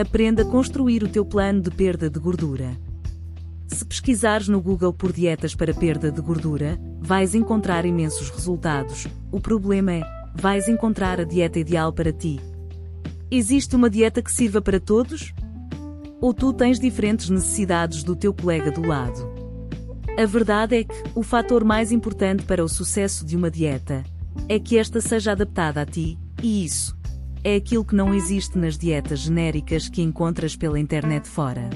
Aprenda a construir o teu plano de perda de gordura. Se pesquisares no Google por dietas para perda de gordura, vais encontrar imensos resultados. O problema é, vais encontrar a dieta ideal para ti. Existe uma dieta que sirva para todos? Ou tu tens diferentes necessidades do teu colega do lado? A verdade é que o fator mais importante para o sucesso de uma dieta é que esta seja adaptada a ti, e isso é aquilo que não existe nas dietas genéricas que encontras pela internet fora.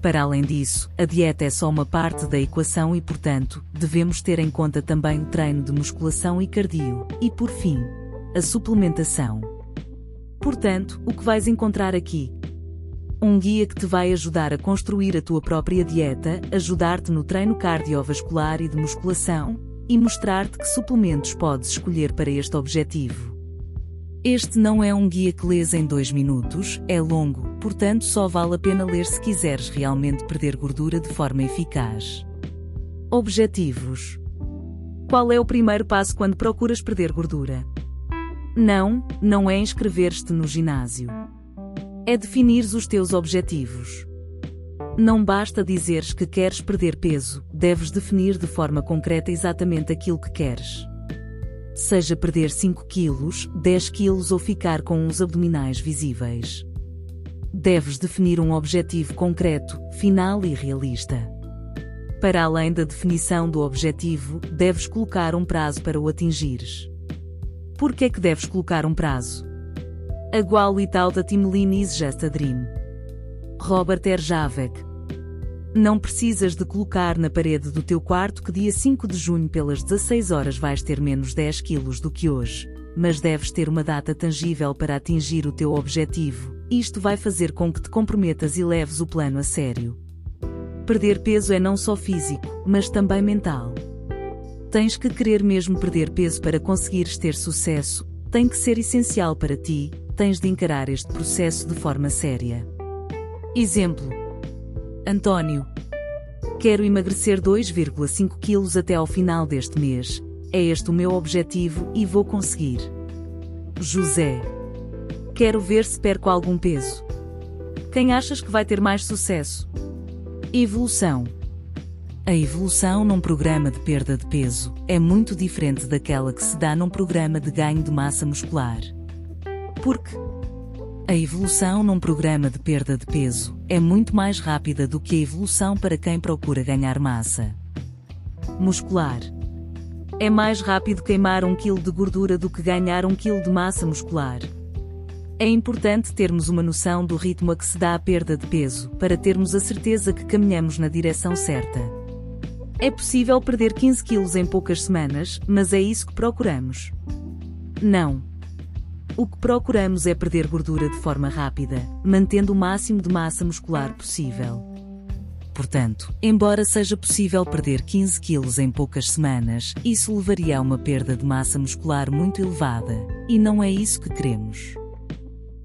Para além disso, a dieta é só uma parte da equação e, portanto, devemos ter em conta também o treino de musculação e cardio, e por fim, a suplementação. Portanto, o que vais encontrar aqui? Um guia que te vai ajudar a construir a tua própria dieta, ajudar-te no treino cardiovascular e de musculação, e mostrar-te que suplementos podes escolher para este objetivo. Este não é um guia que lês em dois minutos, é longo, portanto só vale a pena ler se quiseres realmente perder gordura de forma eficaz. Objetivos: Qual é o primeiro passo quando procuras perder gordura? Não, não é inscrever-te no ginásio. É definires os teus objetivos. Não basta dizeres que queres perder peso, deves definir de forma concreta exatamente aquilo que queres seja perder 5 quilos, 10 quilos ou ficar com uns abdominais visíveis. Deves definir um objetivo concreto, final e realista. Para além da definição do objetivo, deves colocar um prazo para o atingires. Por que é que deves colocar um prazo? A qualidade Timlin is just a dream. Robert Erjavec, não precisas de colocar na parede do teu quarto que dia 5 de junho pelas 16 horas vais ter menos 10 quilos do que hoje, mas deves ter uma data tangível para atingir o teu objetivo. Isto vai fazer com que te comprometas e leves o plano a sério. Perder peso é não só físico, mas também mental. Tens que querer mesmo perder peso para conseguires ter sucesso, tem que ser essencial para ti, tens de encarar este processo de forma séria. Exemplo: António. Quero emagrecer 2,5 quilos até ao final deste mês. É este o meu objetivo e vou conseguir. José. Quero ver se perco algum peso. Quem achas que vai ter mais sucesso? Evolução. A evolução num programa de perda de peso é muito diferente daquela que se dá num programa de ganho de massa muscular. Porque a evolução num programa de perda de peso é muito mais rápida do que a evolução para quem procura ganhar massa muscular. É mais rápido queimar um quilo de gordura do que ganhar um quilo de massa muscular. É importante termos uma noção do ritmo a que se dá a perda de peso para termos a certeza que caminhamos na direção certa. É possível perder 15 quilos em poucas semanas, mas é isso que procuramos. Não. O que procuramos é perder gordura de forma rápida, mantendo o máximo de massa muscular possível. Portanto, embora seja possível perder 15 quilos em poucas semanas, isso levaria a uma perda de massa muscular muito elevada, e não é isso que queremos.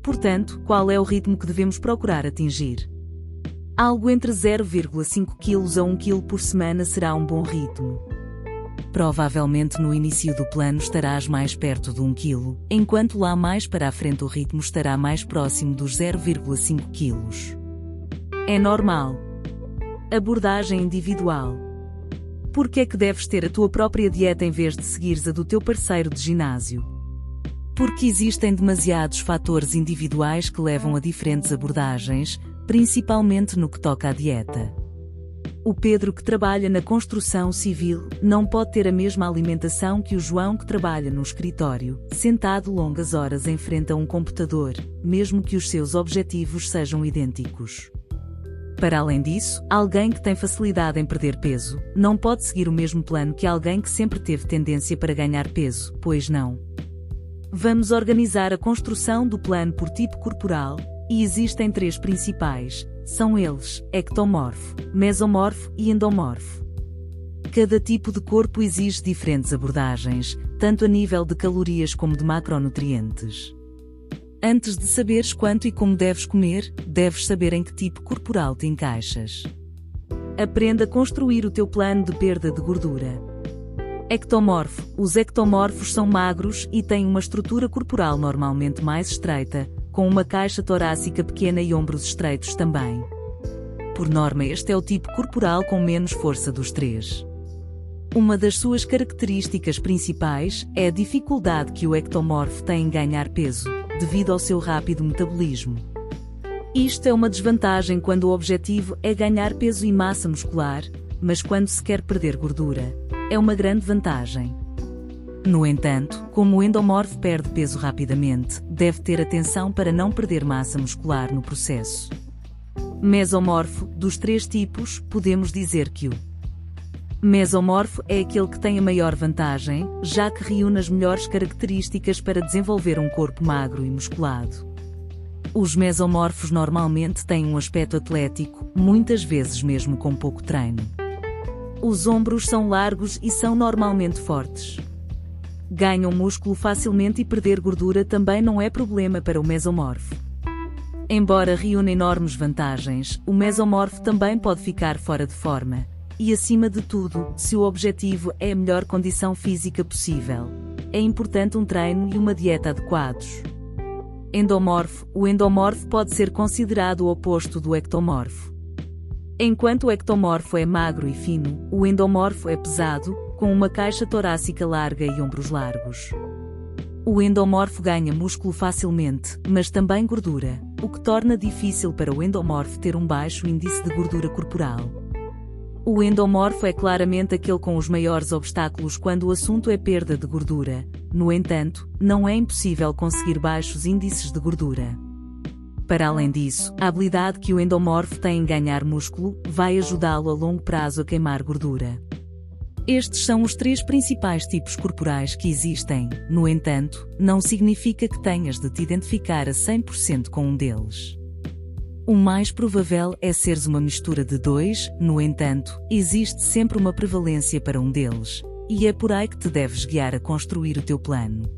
Portanto, qual é o ritmo que devemos procurar atingir? Algo entre 0,5 kg a 1 kg por semana será um bom ritmo. Provavelmente no início do plano estarás mais perto de 1 kg, enquanto lá mais para a frente o ritmo estará mais próximo dos 0,5 kg. É normal. Abordagem individual. Por que é que deves ter a tua própria dieta em vez de seguires a do teu parceiro de ginásio? Porque existem demasiados fatores individuais que levam a diferentes abordagens, principalmente no que toca à dieta. O Pedro que trabalha na construção civil não pode ter a mesma alimentação que o João que trabalha no escritório, sentado longas horas em frente a um computador, mesmo que os seus objetivos sejam idênticos. Para além disso, alguém que tem facilidade em perder peso não pode seguir o mesmo plano que alguém que sempre teve tendência para ganhar peso, pois não. Vamos organizar a construção do plano por tipo corporal, e existem três principais, são eles, ectomorfo, mesomorfo e endomorfo. Cada tipo de corpo exige diferentes abordagens, tanto a nível de calorias como de macronutrientes. Antes de saberes quanto e como deves comer, deves saber em que tipo corporal te encaixas. Aprenda a construir o teu plano de perda de gordura. Ectomorfo. Os ectomorfos são magros e têm uma estrutura corporal normalmente mais estreita, com uma caixa torácica pequena e ombros estreitos também. Por norma, este é o tipo corporal com menos força dos três. Uma das suas características principais é a dificuldade que o ectomorfo tem em ganhar peso, devido ao seu rápido metabolismo. Isto é uma desvantagem quando o objetivo é ganhar peso e massa muscular, mas quando se quer perder gordura, é uma grande vantagem. No entanto, como o endomorfo perde peso rapidamente, deve ter atenção para não perder massa muscular no processo. Mesomorfo, dos três tipos, podemos dizer que o Mesomorfo é aquele que tem a maior vantagem, já que reúne as melhores características para desenvolver um corpo magro e musculado. Os mesomorfos normalmente têm um aspecto atlético, muitas vezes mesmo com pouco treino. Os ombros são largos e são normalmente fortes. Ganham músculo facilmente e perder gordura também não é problema para o mesomorfo. Embora reúna enormes vantagens, o mesomorfo também pode ficar fora de forma, e, acima de tudo, se o objetivo é a melhor condição física possível, é importante um treino e uma dieta adequados. Endomorfo O endomorfo pode ser considerado o oposto do ectomorfo. Enquanto o ectomorfo é magro e fino, o endomorfo é pesado, com uma caixa torácica larga e ombros largos. O endomorfo ganha músculo facilmente, mas também gordura, o que torna difícil para o endomorfo ter um baixo índice de gordura corporal. O endomorfo é claramente aquele com os maiores obstáculos quando o assunto é perda de gordura. No entanto, não é impossível conseguir baixos índices de gordura. Para além disso, a habilidade que o endomorfo tem em ganhar músculo vai ajudá-lo a longo prazo a queimar gordura. Estes são os três principais tipos corporais que existem, no entanto, não significa que tenhas de te identificar a 100% com um deles. O mais provável é seres uma mistura de dois, no entanto, existe sempre uma prevalência para um deles, e é por aí que te deves guiar a construir o teu plano.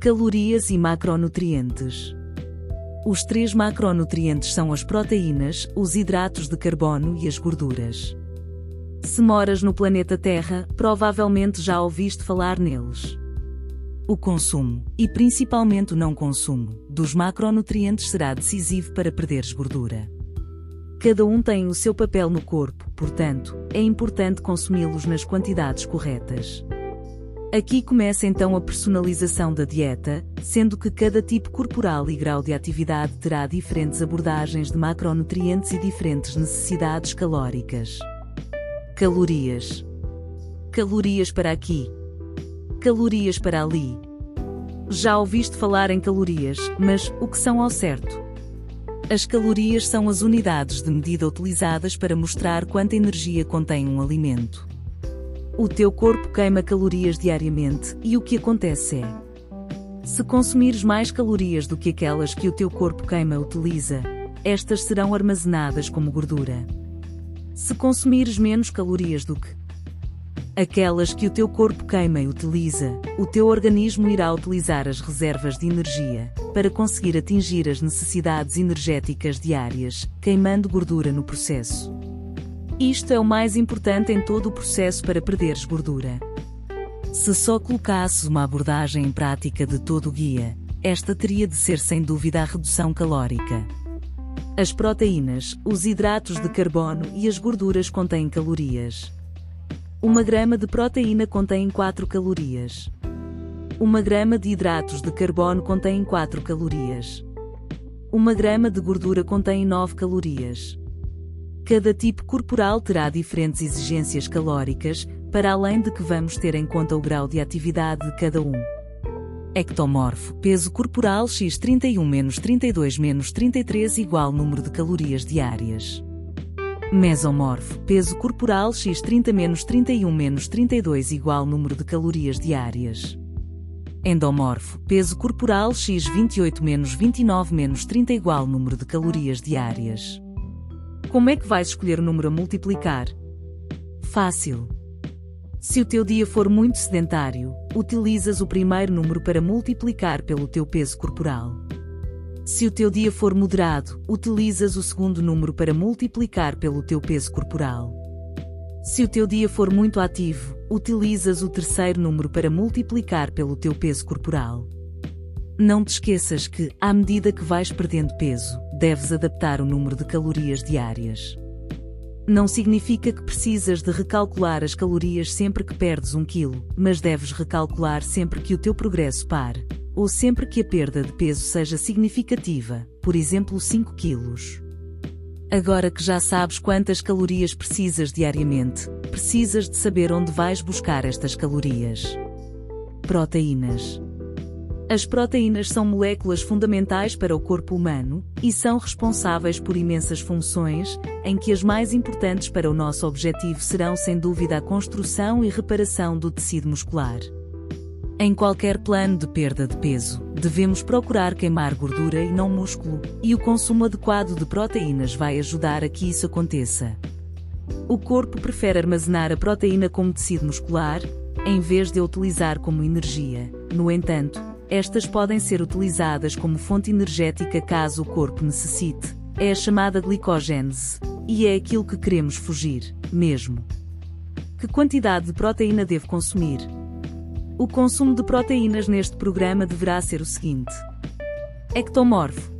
Calorias e macronutrientes. Os três macronutrientes são as proteínas, os hidratos de carbono e as gorduras. Se moras no planeta Terra, provavelmente já ouviste falar neles. O consumo, e principalmente o não consumo, dos macronutrientes será decisivo para perderes gordura. Cada um tem o seu papel no corpo, portanto, é importante consumi-los nas quantidades corretas. Aqui começa então a personalização da dieta, sendo que cada tipo corporal e grau de atividade terá diferentes abordagens de macronutrientes e diferentes necessidades calóricas. Calorias. Calorias para aqui, calorias para ali. Já ouviste falar em calorias, mas o que são ao certo? As calorias são as unidades de medida utilizadas para mostrar quanta energia contém um alimento. O teu corpo queima calorias diariamente e o que acontece é: se consumires mais calorias do que aquelas que o teu corpo queima utiliza, estas serão armazenadas como gordura. Se consumires menos calorias do que aquelas que o teu corpo queima e utiliza, o teu organismo irá utilizar as reservas de energia para conseguir atingir as necessidades energéticas diárias, queimando gordura no processo. Isto é o mais importante em todo o processo para perderes gordura. Se só colocasses uma abordagem em prática de todo o guia, esta teria de ser sem dúvida a redução calórica. As proteínas, os hidratos de carbono e as gorduras contêm calorias. Uma grama de proteína contém 4 calorias. Uma grama de hidratos de carbono contém 4 calorias. Uma grama de gordura contém 9 calorias. Cada tipo corporal terá diferentes exigências calóricas, para além de que vamos ter em conta o grau de atividade de cada um. Ectomorfo, peso corporal x 31 menos 32 menos 33 igual número de calorias diárias. Mesomorfo, peso corporal x 30 menos 31 menos 32 igual número de calorias diárias. Endomorfo, peso corporal x 28 menos 29 menos 30 igual número de calorias diárias. Como é que vais escolher o número a multiplicar? Fácil. Se o teu dia for muito sedentário, utilizas o primeiro número para multiplicar pelo teu peso corporal. Se o teu dia for moderado, utilizas o segundo número para multiplicar pelo teu peso corporal. Se o teu dia for muito ativo, utilizas o terceiro número para multiplicar pelo teu peso corporal. Não te esqueças que, à medida que vais perdendo peso, deves adaptar o número de calorias diárias. Não significa que precisas de recalcular as calorias sempre que perdes um quilo, mas deves recalcular sempre que o teu progresso pare, ou sempre que a perda de peso seja significativa, por exemplo 5 quilos. Agora que já sabes quantas calorias precisas diariamente, precisas de saber onde vais buscar estas calorias. Proteínas. As proteínas são moléculas fundamentais para o corpo humano e são responsáveis por imensas funções, em que as mais importantes para o nosso objetivo serão sem dúvida a construção e reparação do tecido muscular. Em qualquer plano de perda de peso, devemos procurar queimar gordura e não músculo, e o consumo adequado de proteínas vai ajudar a que isso aconteça. O corpo prefere armazenar a proteína como tecido muscular, em vez de a utilizar como energia. No entanto, estas podem ser utilizadas como fonte energética caso o corpo necessite. É a chamada glicogênese. E é aquilo que queremos fugir, mesmo. Que quantidade de proteína devo consumir? O consumo de proteínas neste programa deverá ser o seguinte: Ectomorfo.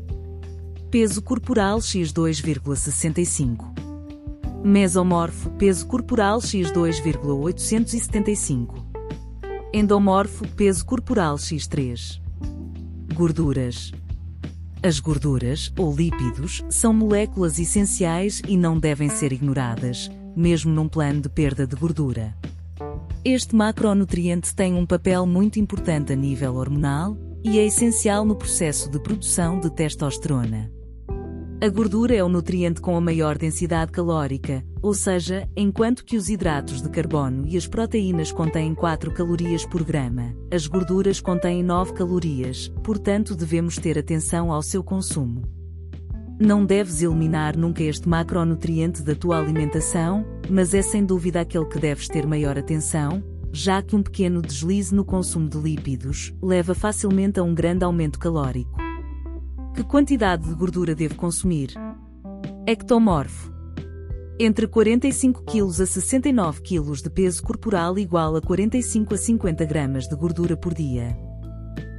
Peso corporal x 2,65. Mesomorfo, peso corporal x 2,875. Endomorfo, peso corporal X3. Gorduras. As gorduras, ou lípidos, são moléculas essenciais e não devem ser ignoradas, mesmo num plano de perda de gordura. Este macronutriente tem um papel muito importante a nível hormonal e é essencial no processo de produção de testosterona. A gordura é o nutriente com a maior densidade calórica, ou seja, enquanto que os hidratos de carbono e as proteínas contêm 4 calorias por grama, as gorduras contêm 9 calorias, portanto devemos ter atenção ao seu consumo. Não deves eliminar nunca este macronutriente da tua alimentação, mas é sem dúvida aquele que deves ter maior atenção, já que um pequeno deslize no consumo de lípidos leva facilmente a um grande aumento calórico. Que quantidade de gordura devo consumir? Ectomorfo. Entre 45 kg a 69 kg de peso corporal igual a 45 a 50 gramas de gordura por dia.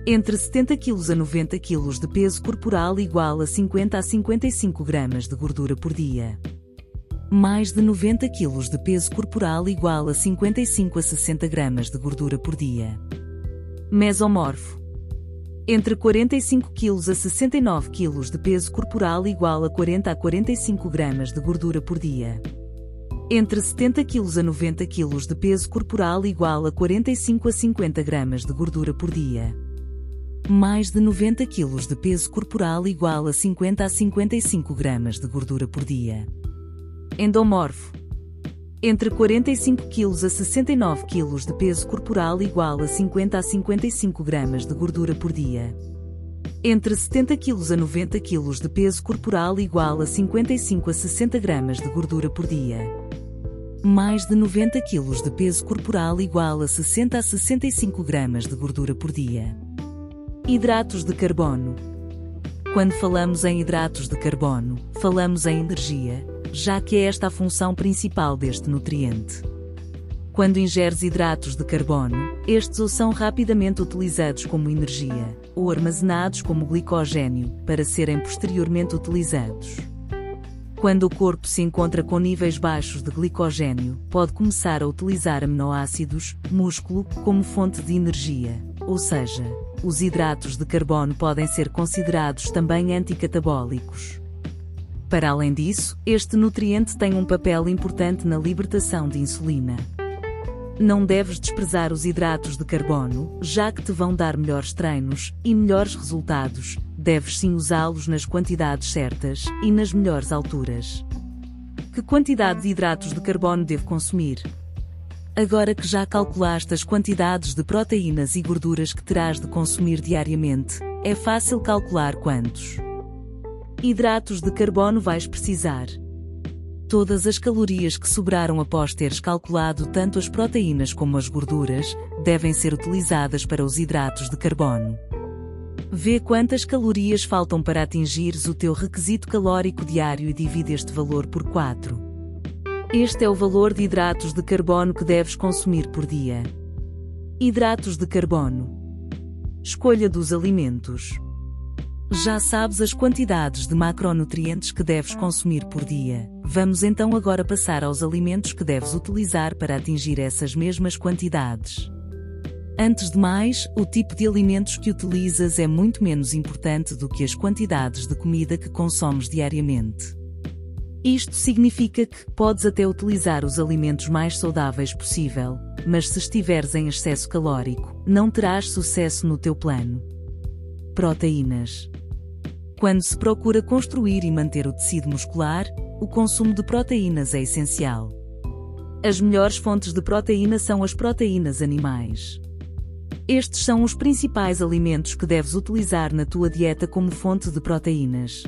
Entre 70 kg a 90 kg de peso corporal igual a 50 a 55 gramas de gordura por dia. Mais de 90 kg de peso corporal igual a 55 a 60 gramas de gordura por dia. Mesomorfo entre 45 kg a 69 kg de peso corporal igual a 40 a 45 gramas de gordura por dia. Entre 70 kg a 90 kg de peso corporal igual a 45 a 50 gramas de gordura por dia. Mais de 90 kg de peso corporal igual a 50 a 55 gramas de gordura por dia. Endomorfo entre 45 kg a 69 kg de peso corporal igual a 50 a 55 gramas de gordura por dia. Entre 70 kg a 90 kg de peso corporal igual a 55 a 60 gramas de gordura por dia. Mais de 90 kg de peso corporal igual a 60 a 65 gramas de gordura por dia. Hidratos de carbono. Quando falamos em hidratos de carbono, falamos em energia, já que é esta a função principal deste nutriente. Quando ingeres hidratos de carbono, estes ou são rapidamente utilizados como energia, ou armazenados como glicogênio, para serem posteriormente utilizados. Quando o corpo se encontra com níveis baixos de glicogênio, pode começar a utilizar aminoácidos, músculo, como fonte de energia. Ou seja, os hidratos de carbono podem ser considerados também anticatabólicos. Para além disso, este nutriente tem um papel importante na libertação de insulina. Não deves desprezar os hidratos de carbono, já que te vão dar melhores treinos e melhores resultados. Deves sim usá-los nas quantidades certas e nas melhores alturas. Que quantidade de hidratos de carbono devo consumir? Agora que já calculaste as quantidades de proteínas e gorduras que terás de consumir diariamente, é fácil calcular quantos hidratos de carbono vais precisar. Todas as calorias que sobraram após teres calculado tanto as proteínas como as gorduras devem ser utilizadas para os hidratos de carbono. Vê quantas calorias faltam para atingires o teu requisito calórico diário e divide este valor por 4. Este é o valor de hidratos de carbono que deves consumir por dia. Hidratos de carbono Escolha dos alimentos. Já sabes as quantidades de macronutrientes que deves consumir por dia. Vamos então agora passar aos alimentos que deves utilizar para atingir essas mesmas quantidades. Antes de mais, o tipo de alimentos que utilizas é muito menos importante do que as quantidades de comida que consomes diariamente. Isto significa que podes até utilizar os alimentos mais saudáveis possível, mas se estiveres em excesso calórico, não terás sucesso no teu plano. Proteínas. Quando se procura construir e manter o tecido muscular, o consumo de proteínas é essencial. As melhores fontes de proteína são as proteínas animais. Estes são os principais alimentos que deves utilizar na tua dieta como fonte de proteínas: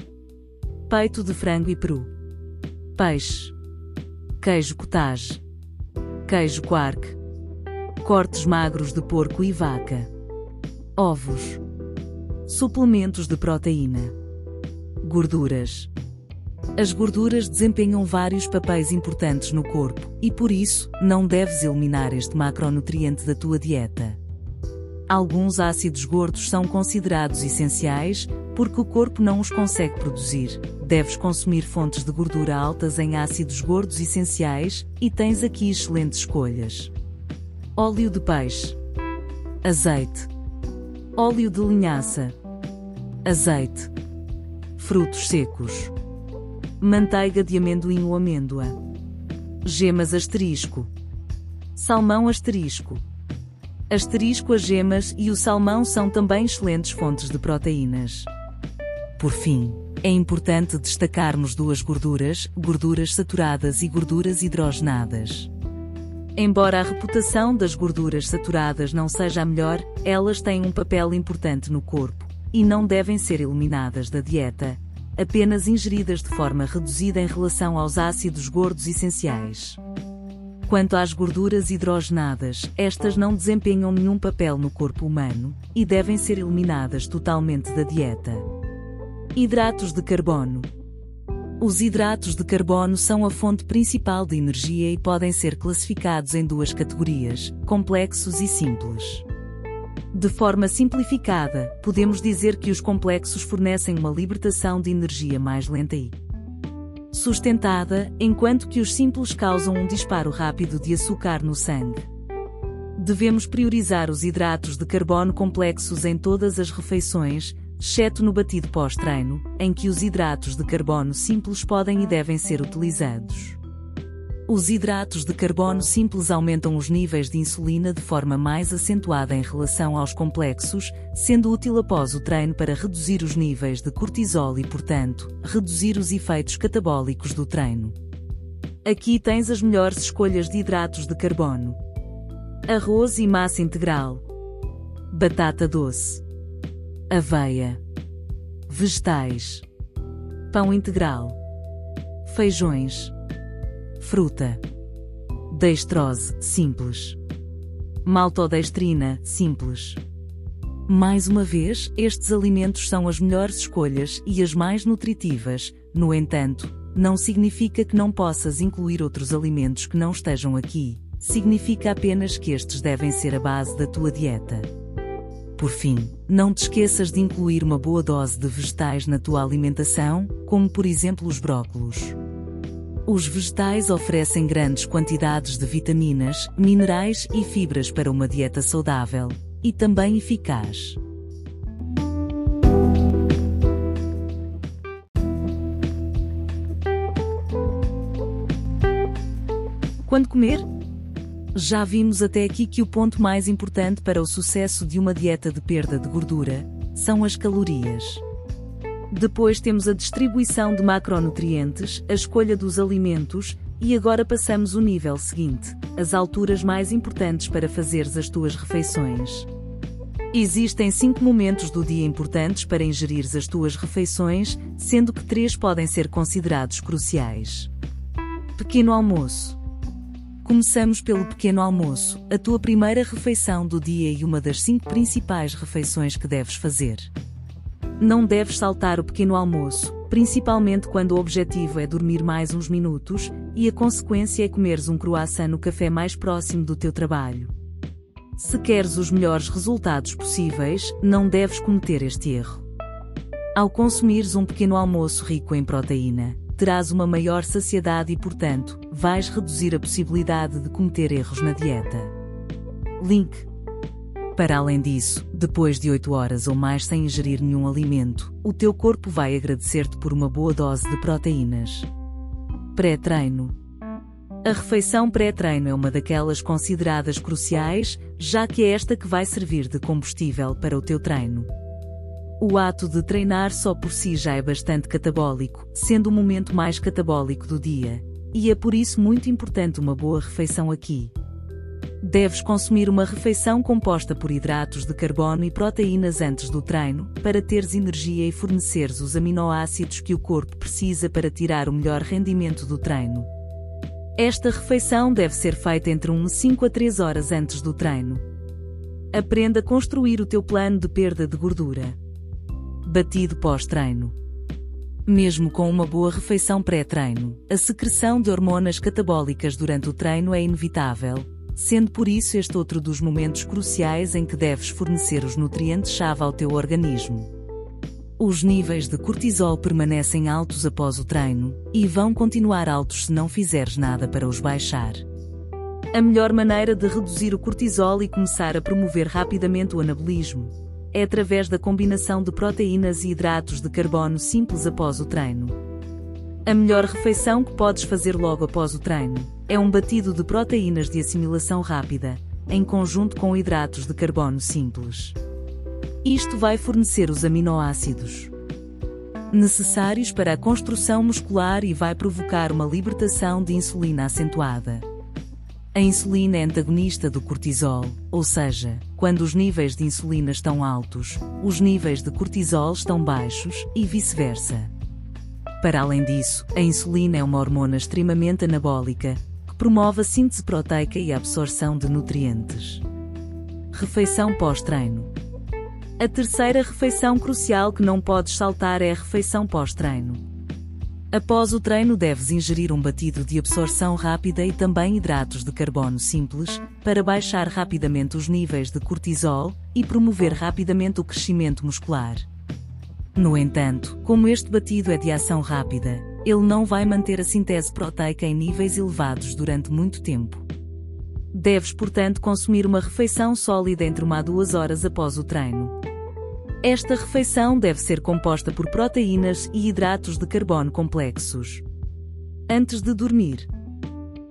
peito de frango e peru, peixe, queijo cottage, queijo quark, cortes magros de porco e vaca, ovos, suplementos de proteína Gorduras. As gorduras desempenham vários papéis importantes no corpo e por isso não deves eliminar este macronutriente da tua dieta. Alguns ácidos gordos são considerados essenciais porque o corpo não os consegue produzir. Deves consumir fontes de gordura altas em ácidos gordos essenciais e tens aqui excelentes escolhas: óleo de peixe, azeite, óleo de linhaça, azeite frutos secos, manteiga de amendoim ou amêndoa, gemas asterisco, salmão asterisco. Asterisco as gemas e o salmão são também excelentes fontes de proteínas. Por fim, é importante destacarmos duas gorduras, gorduras saturadas e gorduras hidrogenadas. Embora a reputação das gorduras saturadas não seja a melhor, elas têm um papel importante no corpo e não devem ser eliminadas da dieta, apenas ingeridas de forma reduzida em relação aos ácidos gordos essenciais. Quanto às gorduras hidrogenadas, estas não desempenham nenhum papel no corpo humano e devem ser eliminadas totalmente da dieta. Hidratos de carbono. Os hidratos de carbono são a fonte principal de energia e podem ser classificados em duas categorias: complexos e simples. De forma simplificada, podemos dizer que os complexos fornecem uma libertação de energia mais lenta e sustentada, enquanto que os simples causam um disparo rápido de açúcar no sangue. Devemos priorizar os hidratos de carbono complexos em todas as refeições, exceto no batido pós-treino, em que os hidratos de carbono simples podem e devem ser utilizados. Os hidratos de carbono simples aumentam os níveis de insulina de forma mais acentuada em relação aos complexos, sendo útil após o treino para reduzir os níveis de cortisol e, portanto, reduzir os efeitos catabólicos do treino. Aqui tens as melhores escolhas de hidratos de carbono: arroz e massa integral, batata doce, aveia, vegetais, pão integral, feijões fruta. Dextrose, simples. Maltodextrina, simples. Mais uma vez, estes alimentos são as melhores escolhas e as mais nutritivas, no entanto, não significa que não possas incluir outros alimentos que não estejam aqui, significa apenas que estes devem ser a base da tua dieta. Por fim, não te esqueças de incluir uma boa dose de vegetais na tua alimentação, como por exemplo os brócolos. Os vegetais oferecem grandes quantidades de vitaminas, minerais e fibras para uma dieta saudável e também eficaz. Quando comer? Já vimos até aqui que o ponto mais importante para o sucesso de uma dieta de perda de gordura são as calorias. Depois temos a distribuição de macronutrientes, a escolha dos alimentos, e agora passamos o nível seguinte, as alturas mais importantes para fazeres as tuas refeições. Existem cinco momentos do dia importantes para ingerires as tuas refeições, sendo que três podem ser considerados cruciais. Pequeno almoço. Começamos pelo pequeno almoço, a tua primeira refeição do dia e uma das cinco principais refeições que deves fazer. Não deves saltar o pequeno almoço, principalmente quando o objetivo é dormir mais uns minutos, e a consequência é comeres um croissant no café mais próximo do teu trabalho. Se queres os melhores resultados possíveis, não deves cometer este erro. Ao consumires um pequeno almoço rico em proteína, terás uma maior saciedade e, portanto, vais reduzir a possibilidade de cometer erros na dieta. Link. Para além disso, depois de 8 horas ou mais sem ingerir nenhum alimento, o teu corpo vai agradecer-te por uma boa dose de proteínas. Pré-treino. A refeição pré-treino é uma daquelas consideradas cruciais, já que é esta que vai servir de combustível para o teu treino. O ato de treinar só por si já é bastante catabólico, sendo o momento mais catabólico do dia. E é por isso muito importante uma boa refeição aqui. Deves consumir uma refeição composta por hidratos de carbono e proteínas antes do treino, para teres energia e forneceres os aminoácidos que o corpo precisa para tirar o melhor rendimento do treino. Esta refeição deve ser feita entre 1 e 5 a 3 horas antes do treino. Aprenda a construir o teu plano de perda de gordura. Batido pós-treino. Mesmo com uma boa refeição pré-treino, a secreção de hormonas catabólicas durante o treino é inevitável, sendo por isso este outro dos momentos cruciais em que deves fornecer os nutrientes-chave ao teu organismo. Os níveis de cortisol permanecem altos após o treino e vão continuar altos se não fizeres nada para os baixar. A melhor maneira de reduzir o cortisol e começar a promover rapidamente o anabolismo é através da combinação de proteínas e hidratos de carbono simples após o treino. A melhor refeição que podes fazer logo após o treino é um batido de proteínas de assimilação rápida, em conjunto com hidratos de carbono simples. Isto vai fornecer os aminoácidos necessários para a construção muscular e vai provocar uma libertação de insulina acentuada. A insulina é antagonista do cortisol, ou seja, quando os níveis de insulina estão altos, os níveis de cortisol estão baixos e vice-versa. Para além disso, a insulina é uma hormona extremamente anabólica, que promove a síntese proteica e a absorção de nutrientes. Refeição pós-treino. A terceira refeição crucial que não podes saltar é a refeição pós-treino. Após o treino, deves ingerir um batido de absorção rápida e também hidratos de carbono simples, para baixar rapidamente os níveis de cortisol e promover rapidamente o crescimento muscular. No entanto, como este batido é de ação rápida, ele não vai manter a síntese proteica em níveis elevados durante muito tempo. Deves, portanto, consumir uma refeição sólida entre uma a duas horas após o treino. Esta refeição deve ser composta por proteínas e hidratos de carbono complexos. Antes de dormir.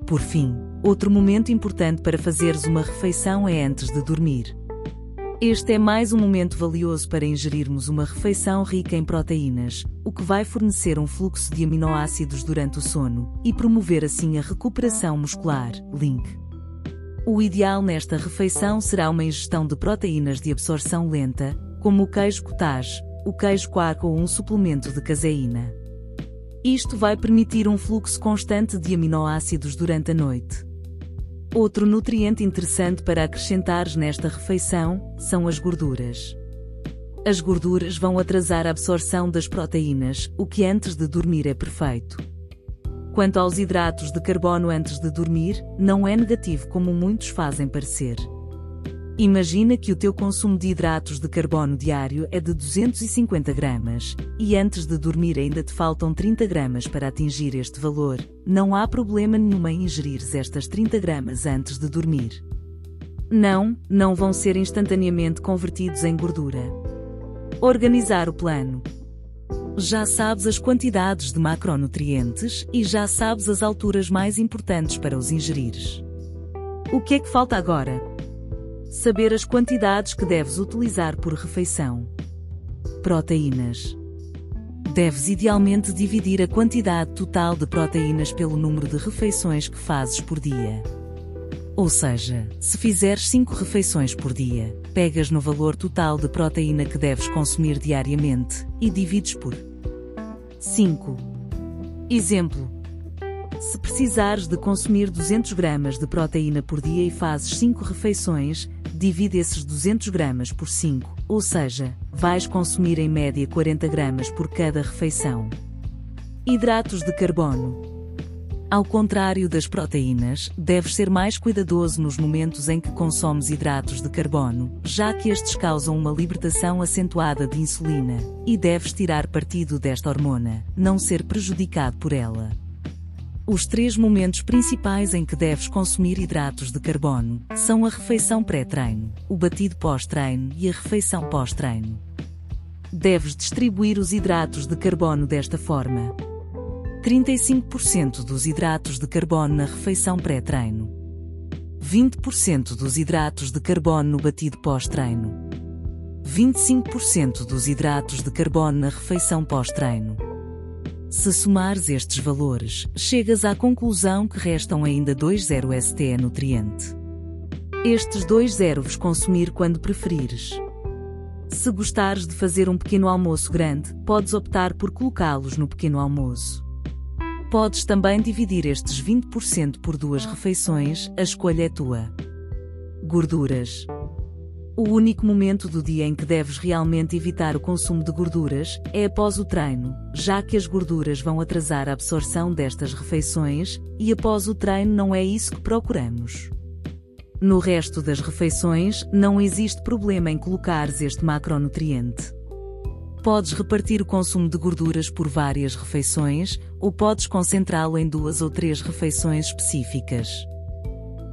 Por fim, outro momento importante para fazeres uma refeição é antes de dormir. Este é mais um momento valioso para ingerirmos uma refeição rica em proteínas, o que vai fornecer um fluxo de aminoácidos durante o sono e promover assim a recuperação muscular. Link. O ideal nesta refeição será uma ingestão de proteínas de absorção lenta, como o queijo cottage, o queijo coaco ou um suplemento de caseína. Isto vai permitir um fluxo constante de aminoácidos durante a noite. Outro nutriente interessante para acrescentares nesta refeição são as gorduras. As gorduras vão atrasar a absorção das proteínas, o que antes de dormir é perfeito. Quanto aos hidratos de carbono antes de dormir, não é negativo como muitos fazem parecer. Imagina que o teu consumo de hidratos de carbono diário é de 250 gramas, e antes de dormir ainda te faltam 30 gramas para atingir este valor. Não há problema nenhum em ingerir estas 30 gramas antes de dormir. Não, não vão ser instantaneamente convertidos em gordura. Organizar o plano. Já sabes as quantidades de macronutrientes e já sabes as alturas mais importantes para os ingerires. O que é que falta agora? Saber as quantidades que deves utilizar por refeição. Proteínas. Deves idealmente dividir a quantidade total de proteínas pelo número de refeições que fazes por dia. Ou seja, se fizeres 5 refeições por dia, pegas no valor total de proteína que deves consumir diariamente e divides por 5. Exemplo: Se precisares de consumir 200 gramas de proteína por dia e fazes 5 refeições, divide esses 200 gramas por 5, ou seja, vais consumir em média 40 gramas por cada refeição. Hidratos de carbono. Ao contrário das proteínas, deves ser mais cuidadoso nos momentos em que consomes hidratos de carbono, já que estes causam uma libertação acentuada de insulina, e deves tirar partido desta hormona, não ser prejudicado por ela. Os três momentos principais em que deves consumir hidratos de carbono são a refeição pré-treino, o batido pós-treino e a refeição pós-treino. Deves distribuir os hidratos de carbono desta forma: 35% dos hidratos de carbono na refeição pré-treino, 20% dos hidratos de carbono no batido pós-treino, 25% dos hidratos de carbono na refeição pós-treino. Se somares estes valores, chegas à conclusão que restam ainda 2,0 ST nutriente. Estes dois zeros consumir quando preferires. Se gostares de fazer um pequeno almoço grande, podes optar por colocá-los no pequeno almoço. Podes também dividir estes 20% por duas refeições, a escolha é tua. Gorduras. O único momento do dia em que deves realmente evitar o consumo de gorduras é após o treino, já que as gorduras vão atrasar a absorção destas refeições, e após o treino não é isso que procuramos. No resto das refeições, não existe problema em colocares este macronutriente. Podes repartir o consumo de gorduras por várias refeições, ou podes concentrá-lo em duas ou três refeições específicas.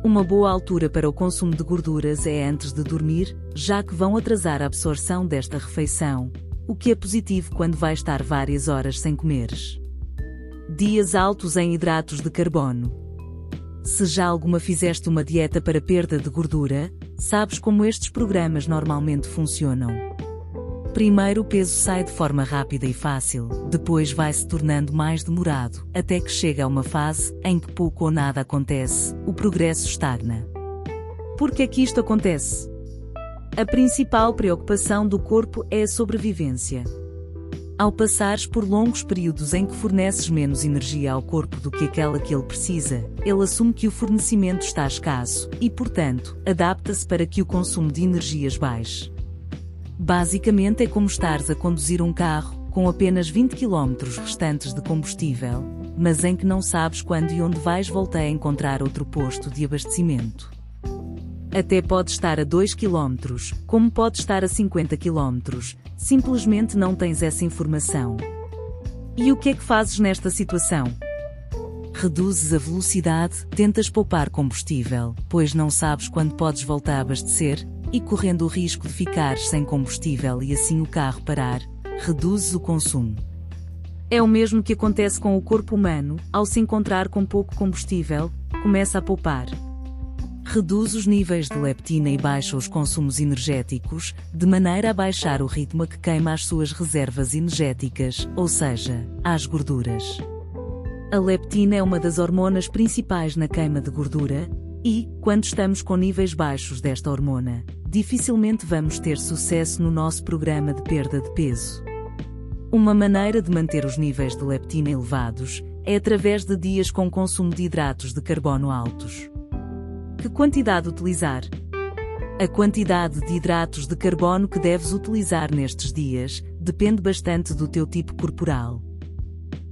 Uma boa altura para o consumo de gorduras é antes de dormir, já que vão atrasar a absorção desta refeição, o que é positivo quando vais estar várias horas sem comeres. Dias altos em hidratos de carbono. Se já alguma fizeste uma dieta para perda de gordura, sabes como estes programas normalmente funcionam. Primeiro o peso sai de forma rápida e fácil, depois vai se tornando mais demorado, até que chega a uma fase em que pouco ou nada acontece, o progresso estagna. Por que é que isto acontece? A principal preocupação do corpo é a sobrevivência. Ao passares por longos períodos em que forneces menos energia ao corpo do que aquela que ele precisa, ele assume que o fornecimento está escasso e, portanto, adapta-se para que o consumo de energias baixe. Basicamente é como estares a conduzir um carro com apenas 20 km restantes de combustível, mas em que não sabes quando e onde vais voltar a encontrar outro posto de abastecimento. Até pode estar a 2 km, como pode estar a 50 km, simplesmente não tens essa informação. E o que é que fazes nesta situação? Reduzes a velocidade, tentas poupar combustível, pois não sabes quando podes voltar a abastecer, e correndo o risco de ficar sem combustível e assim o carro parar, reduzes o consumo. É o mesmo que acontece com o corpo humano, ao se encontrar com pouco combustível, começa a poupar. Reduz os níveis de leptina e baixa os consumos energéticos, de maneira a baixar o ritmo a que queima as suas reservas energéticas, ou seja, as gorduras. A leptina é uma das hormonas principais na queima de gordura, e, quando estamos com níveis baixos desta hormona, dificilmente vamos ter sucesso no nosso programa de perda de peso. Uma maneira de manter os níveis de leptina elevados é através de dias com consumo de hidratos de carbono altos. Que quantidade utilizar? A quantidade de hidratos de carbono que deves utilizar nestes dias depende bastante do teu tipo corporal.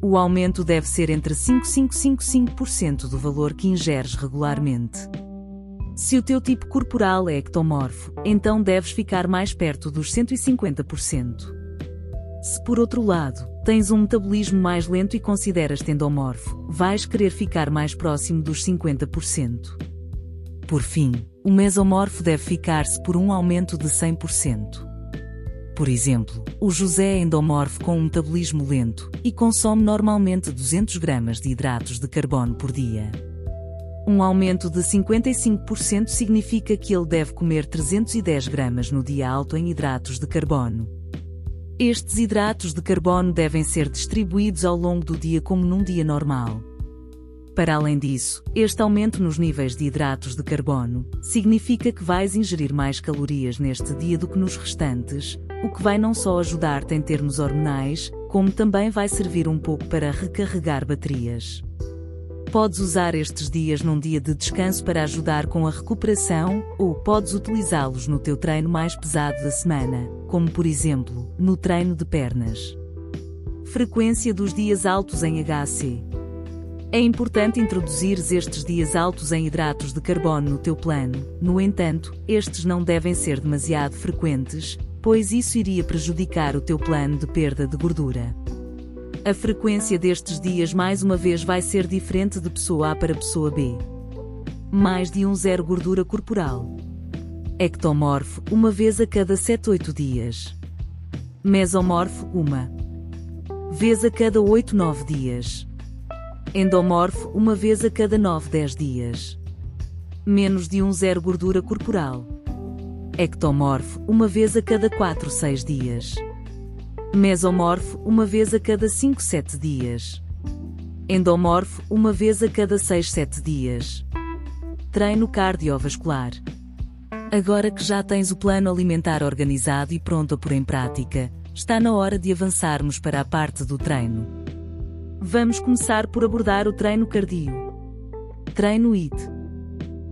O aumento deve ser entre 5,555% do valor que ingeres regularmente. Se o teu tipo corporal é ectomorfo, então deves ficar mais perto dos 150%. Se por outro lado, tens um metabolismo mais lento e consideras tendomorfo, vais querer ficar mais próximo dos 50%. Por fim, o mesomorfo deve ficar-se por um aumento de 100%. Por exemplo, o José é endomorfo com um metabolismo lento e consome normalmente 200 gramas de hidratos de carbono por dia. Um aumento de 55% significa que ele deve comer 310 gramas no dia alto em hidratos de carbono. Estes hidratos de carbono devem ser distribuídos ao longo do dia como num dia normal. Para além disso, este aumento nos níveis de hidratos de carbono significa que vais ingerir mais calorias neste dia do que nos restantes, o que vai não só ajudar-te em termos hormonais, como também vai servir um pouco para recarregar baterias. Podes usar estes dias num dia de descanso para ajudar com a recuperação, ou podes utilizá-los no teu treino mais pesado da semana, como por exemplo, no treino de pernas. Frequência dos dias altos em HC. É importante introduzir estes dias altos em hidratos de carbono no teu plano, no entanto, estes não devem ser demasiado frequentes, pois isso iria prejudicar o teu plano de perda de gordura. A frequência destes dias mais uma vez vai ser diferente de pessoa A para pessoa B. Mais de um zero gordura corporal. Ectomorfo, uma vez a cada 7-8 dias. Mesomorfo, uma vez a cada 8-9 dias. Endomorfo, uma vez a cada 9-10 dias. Menos de um zero gordura corporal. Ectomorfo, uma vez a cada 4-6 dias. Mesomorfo, uma vez a cada 5-7 dias. Endomorfo, uma vez a cada 6-7 dias. Treino cardiovascular. Agora que já tens o plano alimentar organizado e pronto a pôr em prática, está na hora de avançarmos para a parte do treino. Vamos começar por abordar o treino cardio. Treino IT.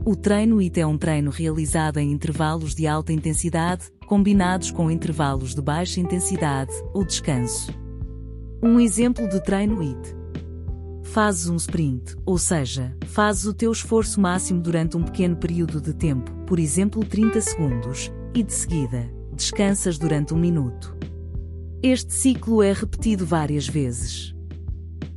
O treino IT é um treino realizado em intervalos de alta intensidade, combinados com intervalos de baixa intensidade ou descanso. Um exemplo de treino IT fazes um sprint, ou seja, fazes o teu esforço máximo durante um pequeno período de tempo, por exemplo 30 segundos, e de seguida, descansas durante um minuto. Este ciclo é repetido várias vezes.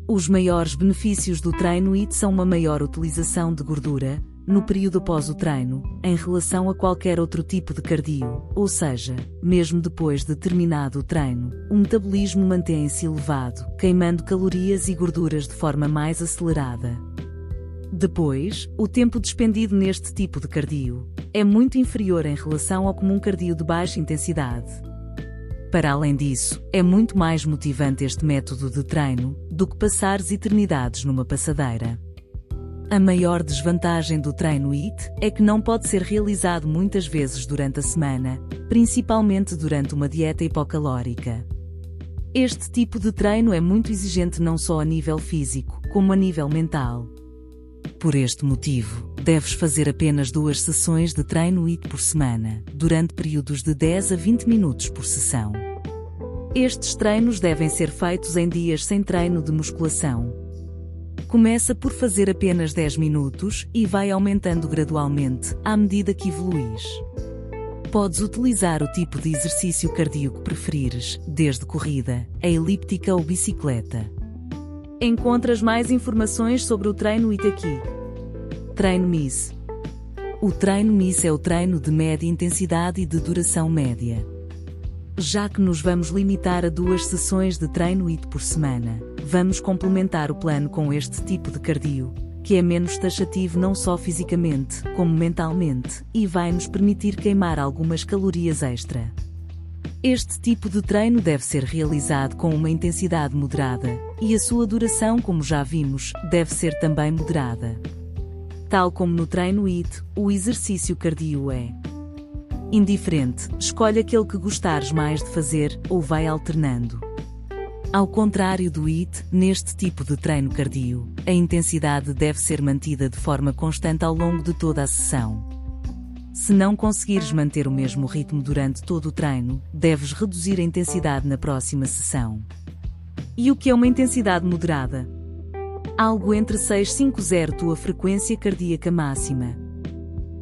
Os maiores benefícios do treino IT são uma maior utilização de gordura, no período após o treino, em relação a qualquer outro tipo de cardio, ou seja, mesmo depois de terminado o treino, o metabolismo mantém-se elevado, queimando calorias e gorduras de forma mais acelerada. Depois, o tempo despendido neste tipo de cardio é muito inferior em relação ao comum cardio de baixa intensidade. Para além disso, é muito mais motivante este método de treino do que passares eternidades numa passadeira. A maior desvantagem do treino IT é que não pode ser realizado muitas vezes durante a semana, principalmente durante uma dieta hipocalórica. Este tipo de treino é muito exigente não só a nível físico, como a nível mental. Por este motivo, deves fazer apenas duas sessões de treino IT por semana, durante períodos de 10 a 20 minutos por sessão. Estes treinos devem ser feitos em dias sem treino de musculação, Começa por fazer apenas 10 minutos e vai aumentando gradualmente à medida que evoluís. Podes utilizar o tipo de exercício cardíaco que preferires, desde corrida, a elíptica ou bicicleta. Encontras mais informações sobre o treino IT aqui. Treino MIS. O treino MIS é o treino de média intensidade e de duração média. Já que nos vamos limitar a duas sessões de treino IT por semana, vamos complementar o plano com este tipo de cardio, que é menos taxativo não só fisicamente, como mentalmente, e vai nos permitir queimar algumas calorias extra. Este tipo de treino deve ser realizado com uma intensidade moderada, e a sua duração, como já vimos, deve ser também moderada. Tal como no treino IT, o exercício cardio é indiferente, escolhe aquele que gostares mais de fazer ou vai alternando. Ao contrário do IT, neste tipo de treino cardio, a intensidade deve ser mantida de forma constante ao longo de toda a sessão. Se não conseguires manter o mesmo ritmo durante todo o treino, deves reduzir a intensidade na próxima sessão. E o que é uma intensidade moderada? Algo entre 650 tua frequência cardíaca máxima.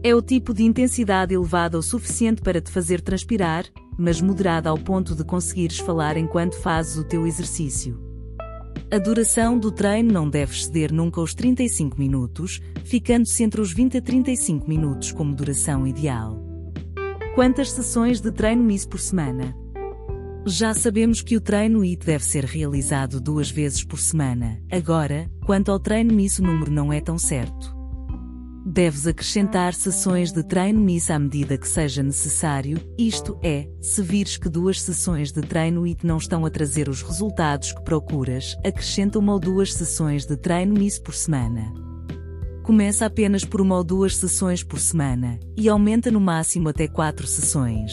É o tipo de intensidade elevada o suficiente para te fazer transpirar, mas moderada ao ponto de conseguires falar enquanto fazes o teu exercício. A duração do treino não deve exceder nunca os 35 minutos, ficando-se entre os 20 a 35 minutos como duração ideal. Quantas sessões de treino MIS por semana? Já sabemos que o treino IT deve ser realizado duas vezes por semana. Agora, quanto ao treino MIS, o número não é tão certo. Deves acrescentar sessões de treino MIS à medida que seja necessário, isto é, se vires que duas sessões de treino IT não estão a trazer os resultados que procuras, acrescenta uma ou duas sessões de treino MIS por semana. Começa apenas por uma ou duas sessões por semana, e aumenta no máximo até quatro sessões.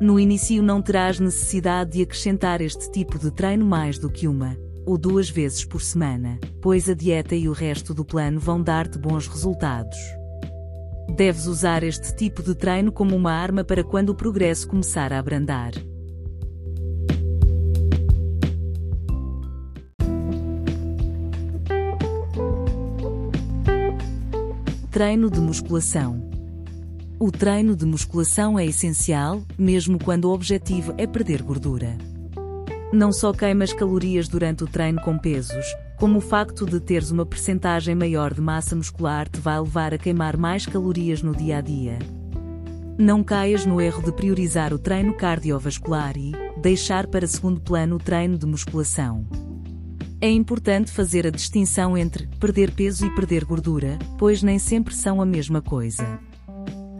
No início não terás necessidade de acrescentar este tipo de treino mais do que uma, ou duas vezes por semana, pois a dieta e o resto do plano vão dar-te bons resultados. Deves usar este tipo de treino como uma arma para quando o progresso começar a abrandar. Treino de musculação. O treino de musculação é essencial, mesmo quando o objetivo é perder gordura. Não só queimas calorias durante o treino com pesos, como o facto de teres uma percentagem maior de massa muscular te vai levar a queimar mais calorias no dia a dia. Não caias no erro de priorizar o treino cardiovascular e deixar para segundo plano o treino de musculação. É importante fazer a distinção entre perder peso e perder gordura, pois nem sempre são a mesma coisa.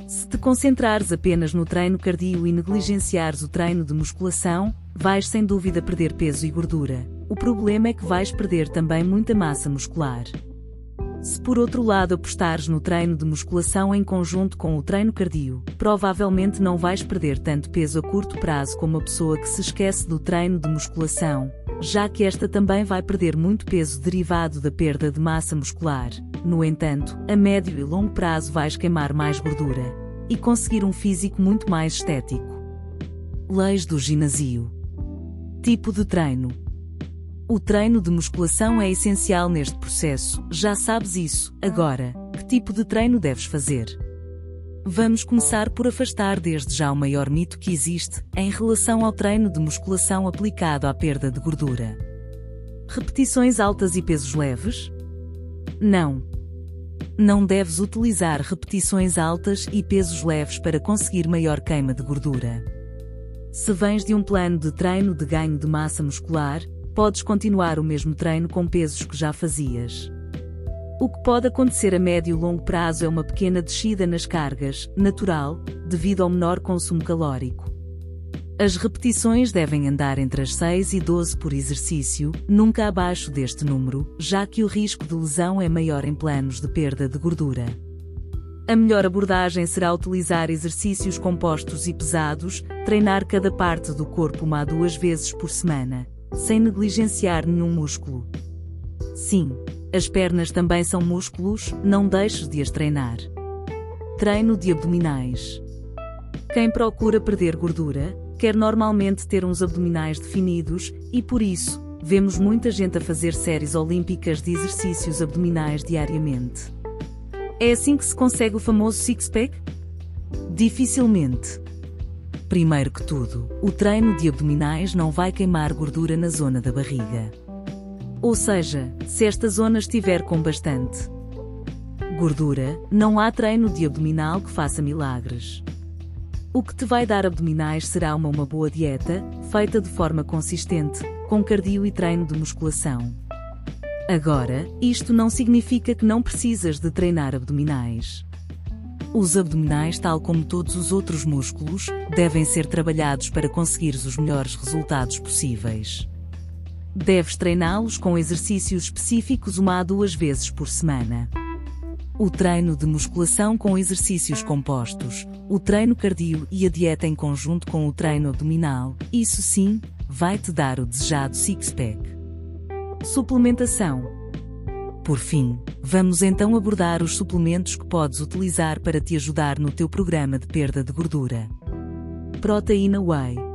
Se te concentrares apenas no treino cardio e negligenciares o treino de musculação, vais sem dúvida perder peso e gordura. O problema é que vais perder também muita massa muscular. Se por outro lado apostares no treino de musculação em conjunto com o treino cardio, provavelmente não vais perder tanto peso a curto prazo como a pessoa que se esquece do treino de musculação, já que esta também vai perder muito peso derivado da perda de massa muscular. No entanto, a médio e longo prazo vais queimar mais gordura e conseguir um físico muito mais estético. Leis do ginásio. Tipo de treino. O treino de musculação é essencial neste processo, já sabes isso. Agora, que tipo de treino deves fazer? Vamos começar por afastar desde já o maior mito que existe em relação ao treino de musculação aplicado à perda de gordura. Repetições altas e pesos leves? Não. Não deves utilizar repetições altas e pesos leves para conseguir maior queima de gordura. Se vens de um plano de treino de ganho de massa muscular, podes continuar o mesmo treino com pesos que já fazias. O que pode acontecer a médio e longo prazo é uma pequena descida nas cargas, natural, devido ao menor consumo calórico. As repetições devem andar entre as 6 e 12 por exercício, nunca abaixo deste número, já que o risco de lesão é maior em planos de perda de gordura. A melhor abordagem será utilizar exercícios compostos e pesados, treinar cada parte do corpo uma a duas vezes por semana sem negligenciar nenhum músculo. Sim, as pernas também são músculos, não deixes de as treinar. Treino de abdominais. Quem procura perder gordura, quer normalmente ter uns abdominais definidos, e por isso, vemos muita gente a fazer séries olímpicas de exercícios abdominais diariamente. É assim que se consegue o famoso six-pack? Dificilmente. Primeiro que tudo, o treino de abdominais não vai queimar gordura na zona da barriga. Ou seja, se esta zona estiver com bastante gordura, não há treino de abdominal que faça milagres. O que te vai dar abdominais será uma, uma boa dieta, feita de forma consistente, com cardio e treino de musculação. Agora, isto não significa que não precisas de treinar abdominais. Os abdominais, tal como todos os outros músculos, devem ser trabalhados para conseguires os melhores resultados possíveis. Deves treiná-los com exercícios específicos uma a duas vezes por semana. O treino de musculação com exercícios compostos, o treino cardio e a dieta em conjunto com o treino abdominal, isso sim, vai te dar o desejado six-pack. Suplementação por fim, vamos então abordar os suplementos que podes utilizar para te ajudar no teu programa de perda de gordura. Proteína Whey.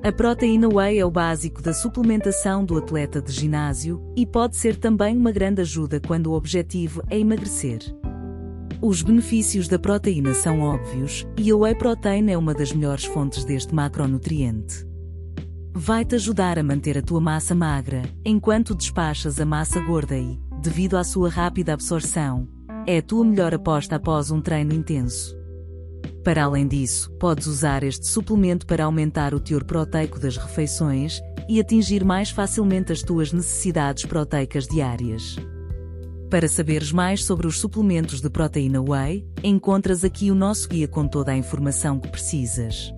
A proteína Whey é o básico da suplementação do atleta de ginásio e pode ser também uma grande ajuda quando o objetivo é emagrecer. Os benefícios da proteína são óbvios e a whey protein é uma das melhores fontes deste macronutriente. Vai-te ajudar a manter a tua massa magra, enquanto despachas a massa gorda e, devido à sua rápida absorção, é a tua melhor aposta após um treino intenso. Para além disso, podes usar este suplemento para aumentar o teor proteico das refeições e atingir mais facilmente as tuas necessidades proteicas diárias. Para saberes mais sobre os suplementos de proteína whey, encontras aqui o nosso guia com toda a informação que precisas.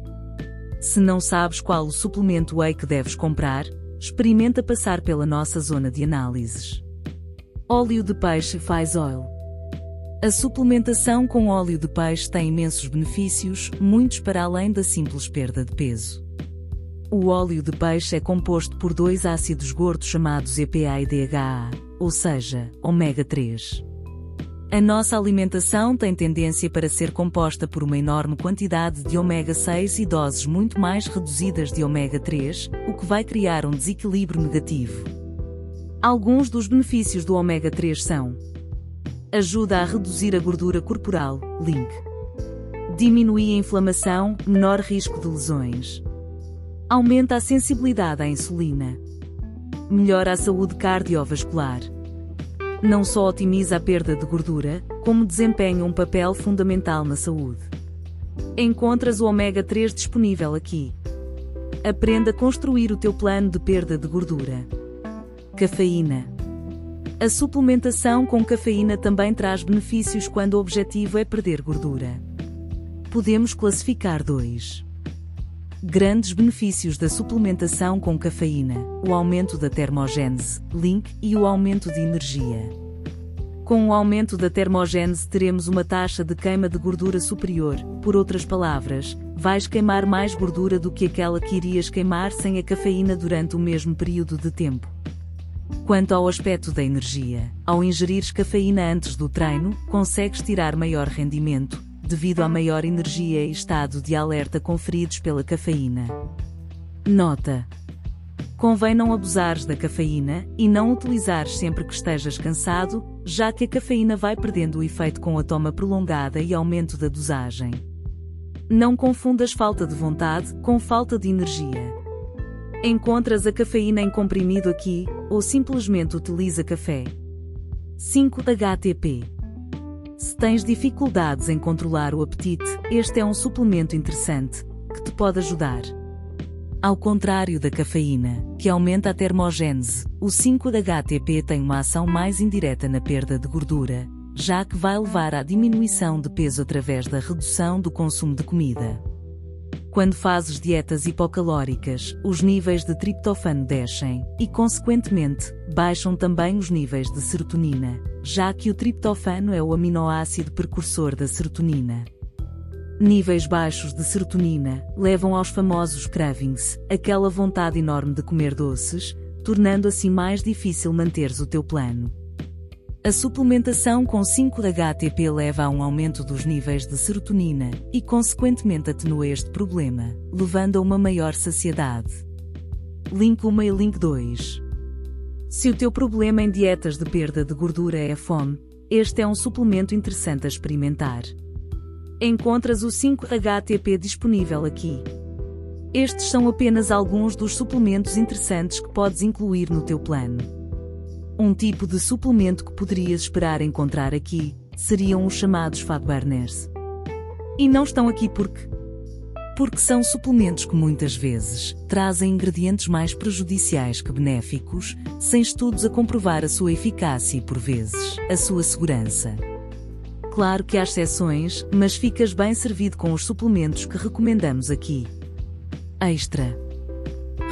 Se não sabes qual o suplemento whey que deves comprar, experimenta passar pela nossa zona de análises. Óleo de peixe faz oil. A suplementação com óleo de peixe tem imensos benefícios, muitos para além da simples perda de peso. O óleo de peixe é composto por dois ácidos gordos chamados EPA e DHA, ou seja, ômega 3. A nossa alimentação tem tendência para ser composta por uma enorme quantidade de ômega 6 e doses muito mais reduzidas de ômega 3, o que vai criar um desequilíbrio negativo. Alguns dos benefícios do ômega 3 são Ajuda a reduzir a gordura corporal. Link. Diminui a inflamação, menor risco de lesões. Aumenta a sensibilidade à insulina. Melhora a saúde cardiovascular. Não só otimiza a perda de gordura, como desempenha um papel fundamental na saúde. Encontras o ômega 3 disponível aqui. Aprenda a construir o teu plano de perda de gordura. Cafeína. A suplementação com cafeína também traz benefícios quando o objetivo é perder gordura. Podemos classificar dois. Grandes benefícios da suplementação com cafeína: o aumento da termogênese, link, e o aumento de energia. Com o aumento da termogênese teremos uma taxa de queima de gordura superior, por outras palavras, vais queimar mais gordura do que aquela que irias queimar sem a cafeína durante o mesmo período de tempo. Quanto ao aspecto da energia, ao ingerir cafeína antes do treino, consegues tirar maior rendimento, devido à maior energia e estado de alerta conferidos pela cafeína. Nota: Convém não abusares da cafeína e não utilizares sempre que estejas cansado, já que a cafeína vai perdendo o efeito com a toma prolongada e aumento da dosagem. Não confundas falta de vontade com falta de energia. Encontras a cafeína em comprimido aqui, ou simplesmente utiliza café. 5-HTP Se tens dificuldades em controlar o apetite, este é um suplemento interessante, que te pode ajudar. Ao contrário da cafeína, que aumenta a termogênese, o 5-HTP tem uma ação mais indireta na perda de gordura, já que vai levar à diminuição de peso através da redução do consumo de comida. Quando fazes dietas hipocalóricas, os níveis de triptofano descem e, consequentemente, baixam também os níveis de serotonina, já que o triptofano é o aminoácido precursor da serotonina. Níveis baixos de serotonina levam aos famosos cravings, aquela vontade enorme de comer doces, tornando assim mais difícil manteres o teu plano. A suplementação com 5-HTP leva a um aumento dos níveis de serotonina e, consequentemente, atenua este problema, levando a uma maior saciedade. Link 1 e Link 2 Se o teu problema em dietas de perda de gordura é a fome, este é um suplemento interessante a experimentar. Encontras o 5-HTP disponível aqui. Estes são apenas alguns dos suplementos interessantes que podes incluir no teu plano. Um tipo de suplemento que poderias esperar encontrar aqui seriam os chamados fat burners. E não estão aqui porque porque são suplementos que muitas vezes trazem ingredientes mais prejudiciais que benéficos, sem estudos a comprovar a sua eficácia e, por vezes, a sua segurança. Claro que há exceções, mas ficas bem servido com os suplementos que recomendamos aqui. Extra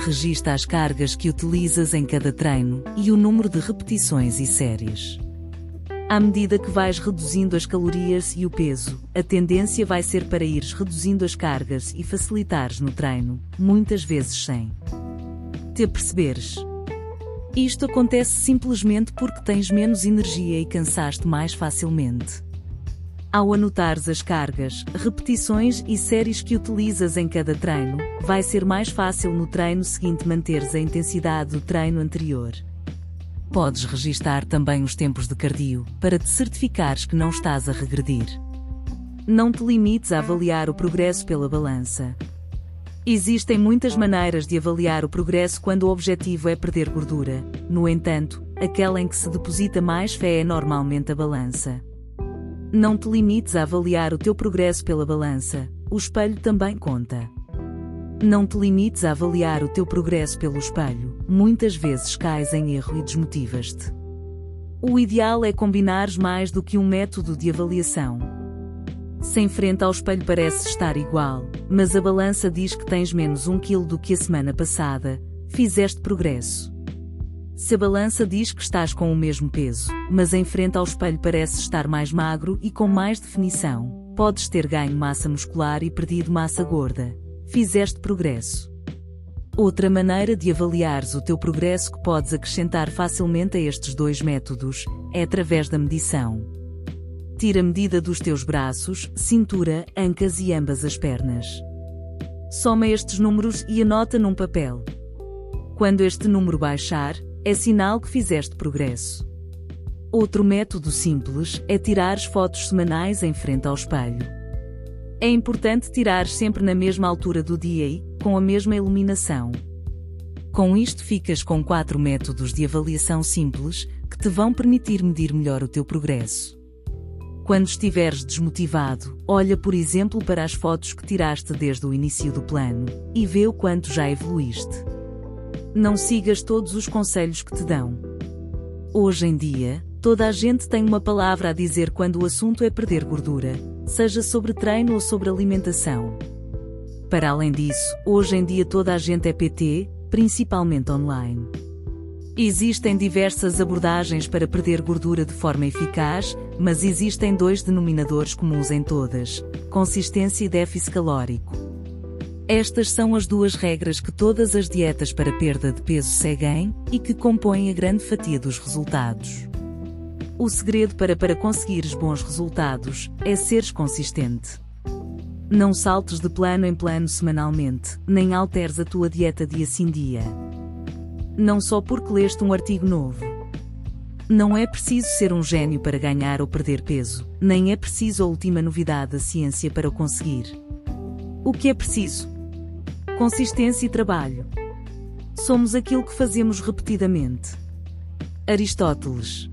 Regista as cargas que utilizas em cada treino e o número de repetições e séries. À medida que vais reduzindo as calorias e o peso, a tendência vai ser para ires reduzindo as cargas e facilitares no treino, muitas vezes sem te perceberes. Isto acontece simplesmente porque tens menos energia e cansaste mais facilmente. Ao anotares as cargas, repetições e séries que utilizas em cada treino, vai ser mais fácil no treino seguinte manteres a intensidade do treino anterior. Podes registar também os tempos de cardio, para te certificares que não estás a regredir. Não te limites a avaliar o progresso pela balança. Existem muitas maneiras de avaliar o progresso quando o objetivo é perder gordura, no entanto, aquela em que se deposita mais fé é normalmente a balança. Não te limites a avaliar o teu progresso pela balança, o espelho também conta. Não te limites a avaliar o teu progresso pelo espelho, muitas vezes cais em erro e desmotivas-te. O ideal é combinares mais do que um método de avaliação. Sem frente ao espelho parece estar igual, mas a balança diz que tens menos um quilo do que a semana passada, fizeste progresso. Se a balança diz que estás com o mesmo peso, mas em frente ao espelho parece estar mais magro e com mais definição, podes ter ganho massa muscular e perdido massa gorda. Fizeste progresso. Outra maneira de avaliares o teu progresso que podes acrescentar facilmente a estes dois métodos é através da medição. Tira a medida dos teus braços, cintura, ancas e ambas as pernas. Soma estes números e anota num papel. Quando este número baixar, é sinal que fizeste progresso. Outro método simples é tirar fotos semanais em frente ao espelho. É importante tirar sempre na mesma altura do dia e com a mesma iluminação. Com isto ficas com quatro métodos de avaliação simples que te vão permitir medir melhor o teu progresso. Quando estiveres desmotivado, olha por exemplo para as fotos que tiraste desde o início do plano e vê o quanto já evoluíste. Não sigas todos os conselhos que te dão. Hoje em dia, toda a gente tem uma palavra a dizer quando o assunto é perder gordura, seja sobre treino ou sobre alimentação. Para além disso, hoje em dia toda a gente é PT, principalmente online. Existem diversas abordagens para perder gordura de forma eficaz, mas existem dois denominadores comuns em todas: consistência e déficit calórico. Estas são as duas regras que todas as dietas para perda de peso seguem e que compõem a grande fatia dos resultados. O segredo para para conseguires bons resultados é seres consistente. Não saltes de plano em plano semanalmente, nem alteres a tua dieta dia sim dia. Não só porque leste um artigo novo. Não é preciso ser um gênio para ganhar ou perder peso, nem é preciso a última novidade da ciência para o conseguir. O que é preciso? Consistência e trabalho. Somos aquilo que fazemos repetidamente. Aristóteles